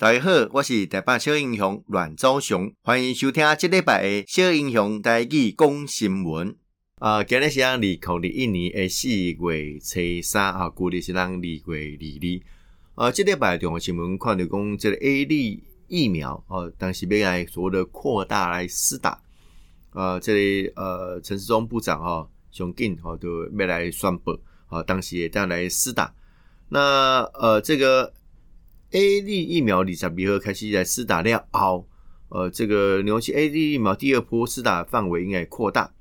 大家好，我是台北小英雄阮昭雄，欢迎收听这礼拜的小英雄台语讲新闻。啊，今日是二零二一年的四月初三啊，旧历是二月二二。啊，这礼拜重要新闻看到讲，这个 A 类疫苗哦，当时要来所谓的扩大来施打。啊，这里呃，陈世忠部长哈，上紧哈都要来宣布，啊，当时也要来施打。那呃，这个。A D 疫苗二十二号开始在施打了后，呃，这个牛气 A D 疫苗第二波施打范围应该扩大。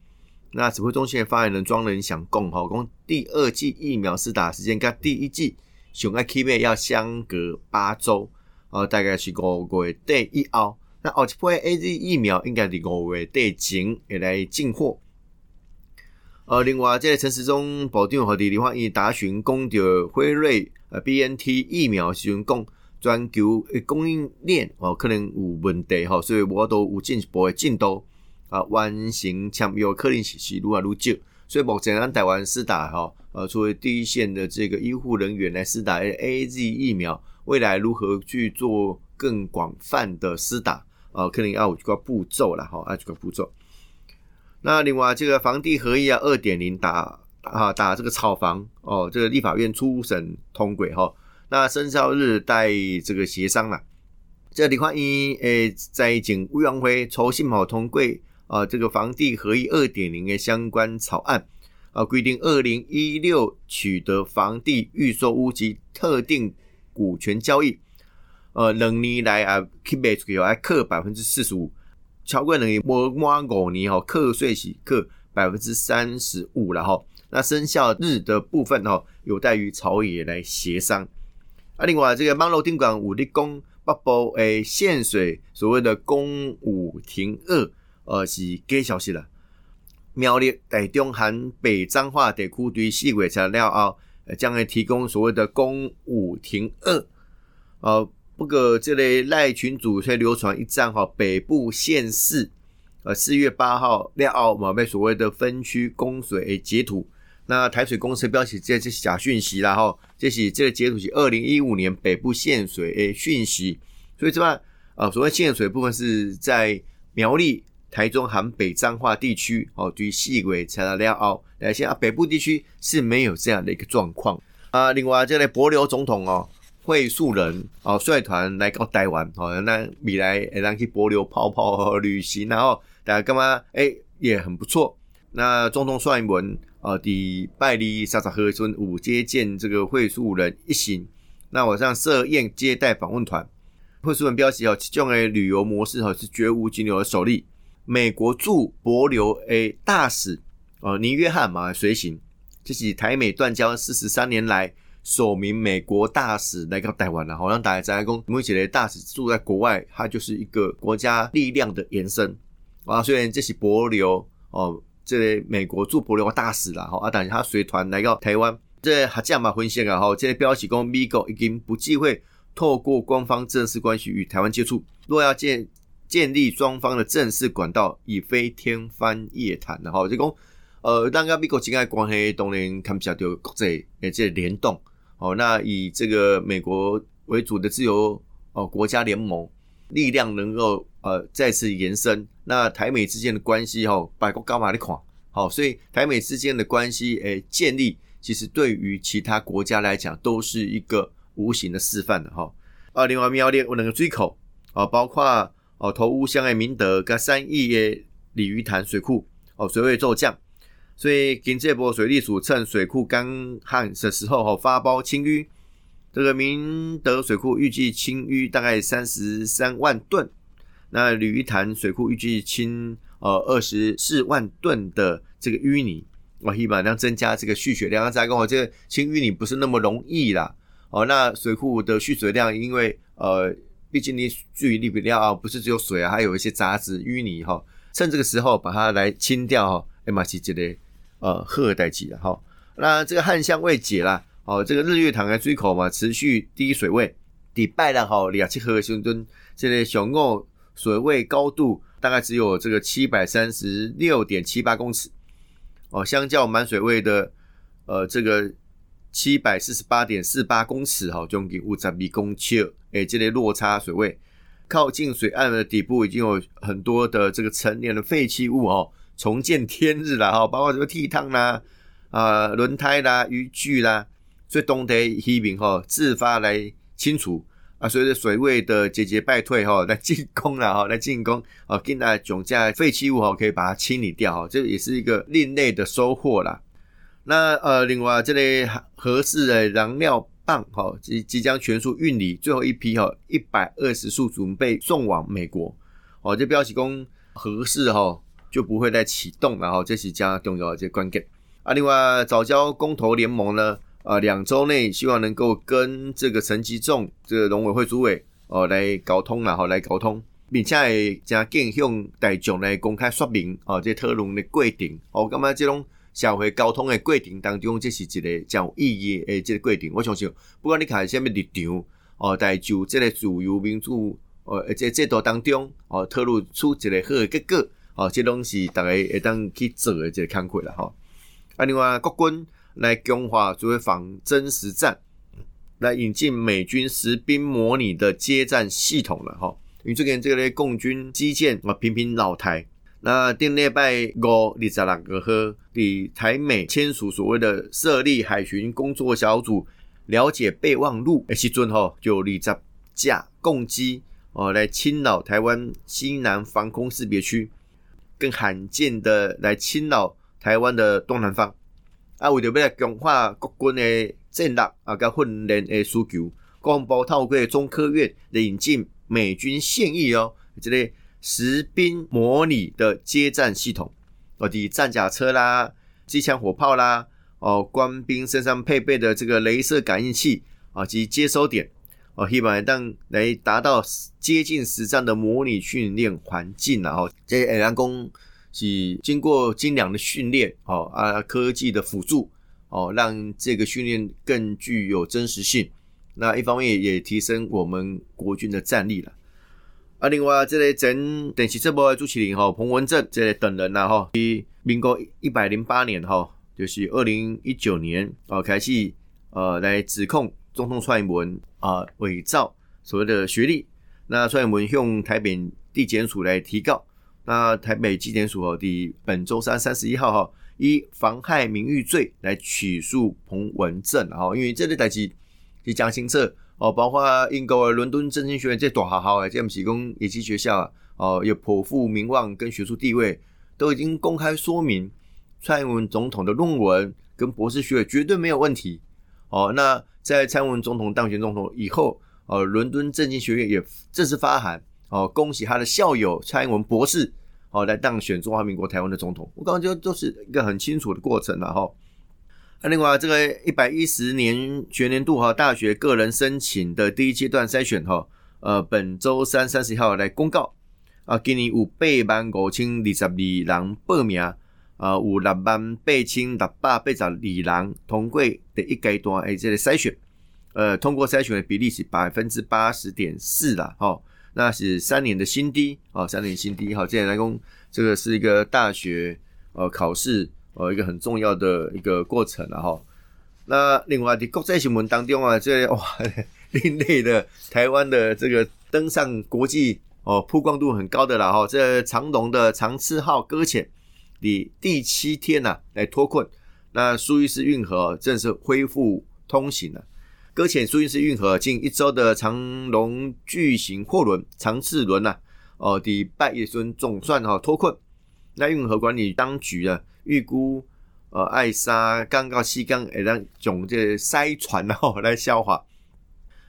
那指挥中心的发言人庄仁祥讲，吼，讲第二剂疫苗施打时间跟第一剂上爱 K 面要相隔八周，呃，大概是五月底以后。那后一波 A D 疫苗应该伫五月底前会来进货。呃，另外，这个陈时中保定和李立焕伊答询讲着辉瑞呃 B N T 疫苗时阵讲。全球诶供应链哦，可能有问题吼，所以我都有进一步诶进度啊，完成签约可能是是愈来愈少，所以目前咱台湾施打吼，呃，作为第一线的这个医护人员来施打 A Z 疫苗，未来如何去做更广泛的施打啊？可能要有几个步骤啦，吼，啊几个步骤。那另外这个房地合一啊，二点零打啊打这个炒房哦，这个立法院初审通轨哈。那生效日待这个协商了。这李焕英诶，在经委员会抽信号通过啊，这个房地合一二点零的相关草案啊，规定二零一六取得房地预售屋及特定股权交易，呃，两年来啊，keep 出去要克百分之四十五，超过两年我满五年吼，课税是课百分之三十五了哈。那生效日的部分哈，有待于朝野来协商。啊，另外这个网络顶管武力公北部诶限水，所谓的公武停二，呃是假消息了。苗栗台中含北彰化地区对四月材料后，将会提供所谓的公武停二。呃，不过这类赖群主却流传一张哈北部县市，呃四月八号料后嘛被所谓的分区供水截图。那台水公司标题这这是假讯息啦吼，这是这个截图是二零一五年北部限水诶讯息，所以这块啊所谓限水部分是在苗栗、台中含北彰化地区哦，对于细轨材料料哦，来现啊北部地区是没有这样的一个状况啊。另外这类博流总统哦，会素人哦率团来到台湾哦，那未来诶让去博流泡泡旅行，然后大家干嘛诶也很不错。那总统率文。呃，第拜利沙沙河村五接见这个会素人一行，那晚上设宴接待访问团。会素人标题哦，这种的旅游模式哈是绝无仅有的首例。美国驻博留诶大使呃尼约翰嘛随行，这是台美断交四十三年来首名美国大使来到台湾了。好像大家在讲，目前的大使住在国外，他就是一个国家力量的延伸啊。虽然这是博留哦。这美国驻博留大使啦，哈，啊，等他随团来到台湾，这还这样嘛分析啊，哈，这些标题讲美国已经不忌讳透过官方正式关系与台湾接触，若要建建立双方的正式管道，已非天方夜谭的哈，就讲呃，当个美国境外关系当然看不下就国际诶这联动，哦，那以这个美国为主的自由哦国家联盟力量能够。呃，再次延伸，那台美之间的关系哈，百国高马的款，好，所以台美之间的关系诶建立，其实对于其他国家来讲，都是一个无形的示范的哈。啊，另外苗栗我两个追口啊，包括哦投乌乡诶明德跟三亿的鲤鱼潭水库哦水位骤降，所以经这波水利署趁水库干旱的时候哈发包清淤，这个明德水库预计清淤大概三十三万吨。那鲤鱼潭水库预计清呃二十四万吨的这个淤泥，我希望能增加这个蓄水量。再跟我这个清淤泥不是那么容易啦。哦，那水库的蓄水量，因为呃，毕竟你距离比较不是只有水啊，还有一些杂质淤泥哈。趁这个时候把它来清掉哈，哎嘛是这个呃荷代级的哈。那这个旱象未解啦，哦，这个日月潭的水口嘛持续低水位，礼拜了哈两千河兄墩这个小澳。水位高度大概只有这个七百三十六点七八公尺哦，相较满水位的呃这个七百四十八点四八公尺，哈，将近五十米公尺，诶，这类落差水位，靠近水岸的底部已经有很多的这个成年的废弃物，哦，重见天日了，哈，包括什么屉汤啦，啊，轮胎啦，渔具啦，所以当地渔民哈自发来清除。啊，随着水位的节节败退，哈，来进攻了，哈，来进攻，啊，进来总价废弃物，哈，可以把它清理掉，哈，这也是一个另类的收获啦。那呃，另外这类合适的燃料棒，哈，即即将全数运离，最后一批，哈，一百二十束准备送往美国，哦，这标起工合适，哈，就不会再启动了，哈，这是加重要的这关键。啊，另外早教公投联盟呢？啊，两周内希望能够跟这个陈吉仲这个农委会主委哦来沟通然后来沟通，并且会将更向大众来公开说明哦，这讨论的过程哦，感觉这种社会沟通的过程当中，这是一个较有意义的这个过程。我相信，不管你看什么立场哦，在就这个自由民主哦，这制度当中哦，透露出一个好的结果哦，这拢是大家会当去做的这个看法了哈。啊，另外国军。来强化作为仿真实战，来引进美军实兵模拟的接战系统了哈。因为最近这个咧共军基建啊频频老台，那电列拜五二十六个和的台美签署所谓的设立海巡工作小组，了解备忘录的时阵哈，就二十架共机哦来侵扰台湾西南防空识别区，更罕见的来侵扰台湾的东南方。啊，为着要来强化国军的战力啊，甲训练的需求，国防部透过中科院引进美军现役哦，这个实兵模拟的接战系统，哦，的战甲车啦、机枪火炮啦，哦，官兵身上配备的这个镭射感应器啊及接收点，哦，希望让来达到接近实战的模拟训练环境然后这下人工。是经过精良的训练，哦啊，科技的辅助，哦，让这个训练更具有真实性。那一方面也提升我们国军的战力了。啊，另外这类整等其这波朱启林哈、彭文正这类等人呐，哈，于民国一百零八年哈，就是二零一九年哦，开始呃来指控总统蔡英文啊伪造所谓的学历。那蔡英文用台北地检署来提告。那台北纪检署哦，第本周三三十一号哈，以妨害名誉罪来起诉彭文正哈，因为这类代志是讲清楚哦，包括英国伦敦政经学院这大学校诶，这不是讲野鸡学校啊，哦，有颇负名望跟学术地位，都已经公开说明蔡英文总统的论文跟博士学位绝对没有问题哦。那在蔡英文总统当选总统以后，呃，伦敦政经学院也正式发函哦，恭喜他的校友蔡英文博士。好，来当选中华民国台湾的总统，我刚刚就都是一个很清楚的过程了哈。那另外这个一百一十年学年度哈大学个人申请的第一阶段筛选哈，呃，本周三三十号来公告啊，今年有八万五千二十二人报名啊，有六万八千六百八十二人通过第一阶段诶这个筛选，呃，通过筛选的比例是百分之八十点四啦，哈。那是三年的新低啊，三年新低。好，接下来讲这个是一个大学呃考试呃一个很重要的一个过程了哈。那另外的国际新闻当中啊，这哇 另类的台湾的这个登上国际哦曝光度很高的了哈。这长隆的长次号搁浅第第七天呐来脱困，那苏伊士运河正式恢复通行了。搁浅苏伊士运河近一周的长龙巨型货轮长次轮呐，哦，第拜一尊总算哈脱困。那运河管理当局啊，预估呃艾莎刚到西港，会让从这塞船然后 来消化。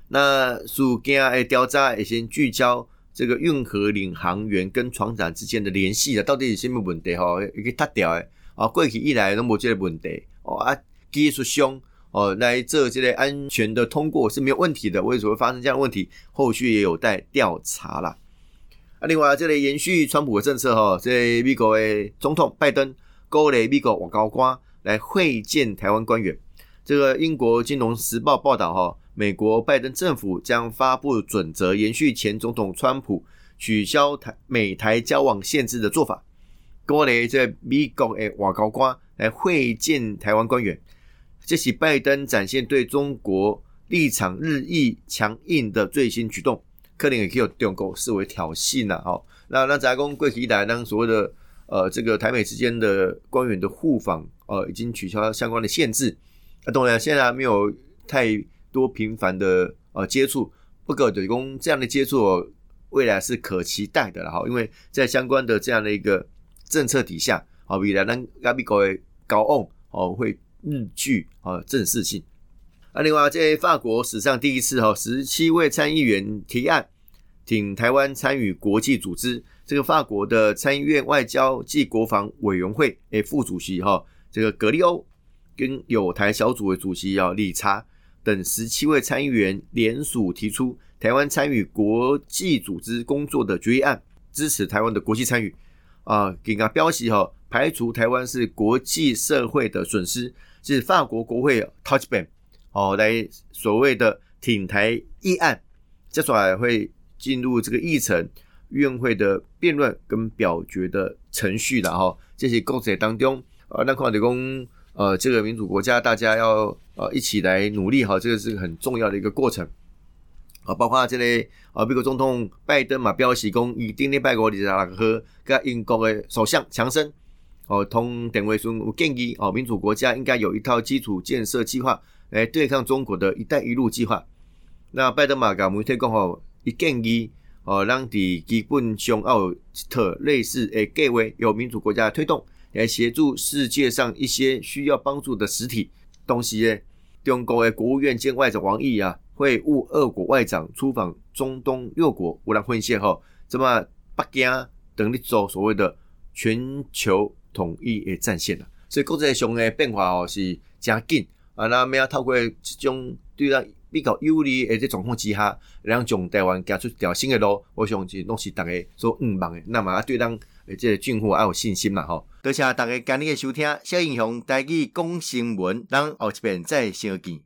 那属今诶调查会先聚焦这个运河领航员跟船长之间的联系啊，到底是什么问题哈？一个塌掉诶，啊，过去以来都无这个问题哦啊，技术上。哦，来这这类安全的通过是没有问题的，为什么会发生这样的问题？后续也有待调查啦。啊，另外这里延续川普的政策哈，这美国的总统拜登勾勒美国往高官来会见台湾官员。这个英国金融时报报道哈，美国拜登政府将发布准则，延续前总统川普取消台美台交往限制的做法，勾勒这美国的外高官来会见台湾官员。这是拜登展现对中国立场日益强硬的最新举动，克林也可以有中国视为挑衅呐。好，那那翟公贵体来当所谓的呃这个台美之间的官员的互访，呃已经取消相关的限制。啊，当然现在没有太多频繁的呃接触，不过对公这样的接触未来是可期待的了哈，因为在相关的这样的一个政策底下，好未来咱加比高的高昂哦会日剧啊正式性。啊，另外在法国史上第一次哈，十七位参议员提案挺台湾参与国际组织，这个法国的参议院外交暨国防委员会诶副主席哈，这个格利欧。跟有台小组的主席要理查等十七位参议员联署提出台湾参与国际组织工作的决议案，支持台湾的国际参与。啊，给个标题哈，排除台湾是国际社会的损失，是法国国会 Touch Ban 哦，来所谓的挺台议案，接下来会进入这个议程院会的辩论跟表决的程序的哈。这些过程当中，啊，那况且公。呃，这个民主国家，大家要呃一起来努力哈，这个是很重要的一个过程啊。包括这类啊，美国总统拜登嘛，表示讲以丁内拜国里查和跟英国的首相强生哦，同等为说建议哦，民主国家应该有一套基础建设计划来对抗中国的一带一路计划。那拜登嘛，甲媒体讲吼，一建议哦，让伫基本上要特类似诶计划，由民主国家推动。来协助世界上一些需要帮助的实体东西诶？中国的国务院兼外长王毅啊，会晤俄国外长出访中东六国，无人混线后，这么北京等你走所谓的全球统一的战线啦。所以国际上的变化哦是真紧啊，那么要透过这种对咱比较有利的这状况之下，让从台湾走出一条新的路，我相信拢是大家所希望的。那么对咱。这军户要有信心啦吼！多谢大家今日的收听，小英雄带去讲新闻，咱后一遍再相见。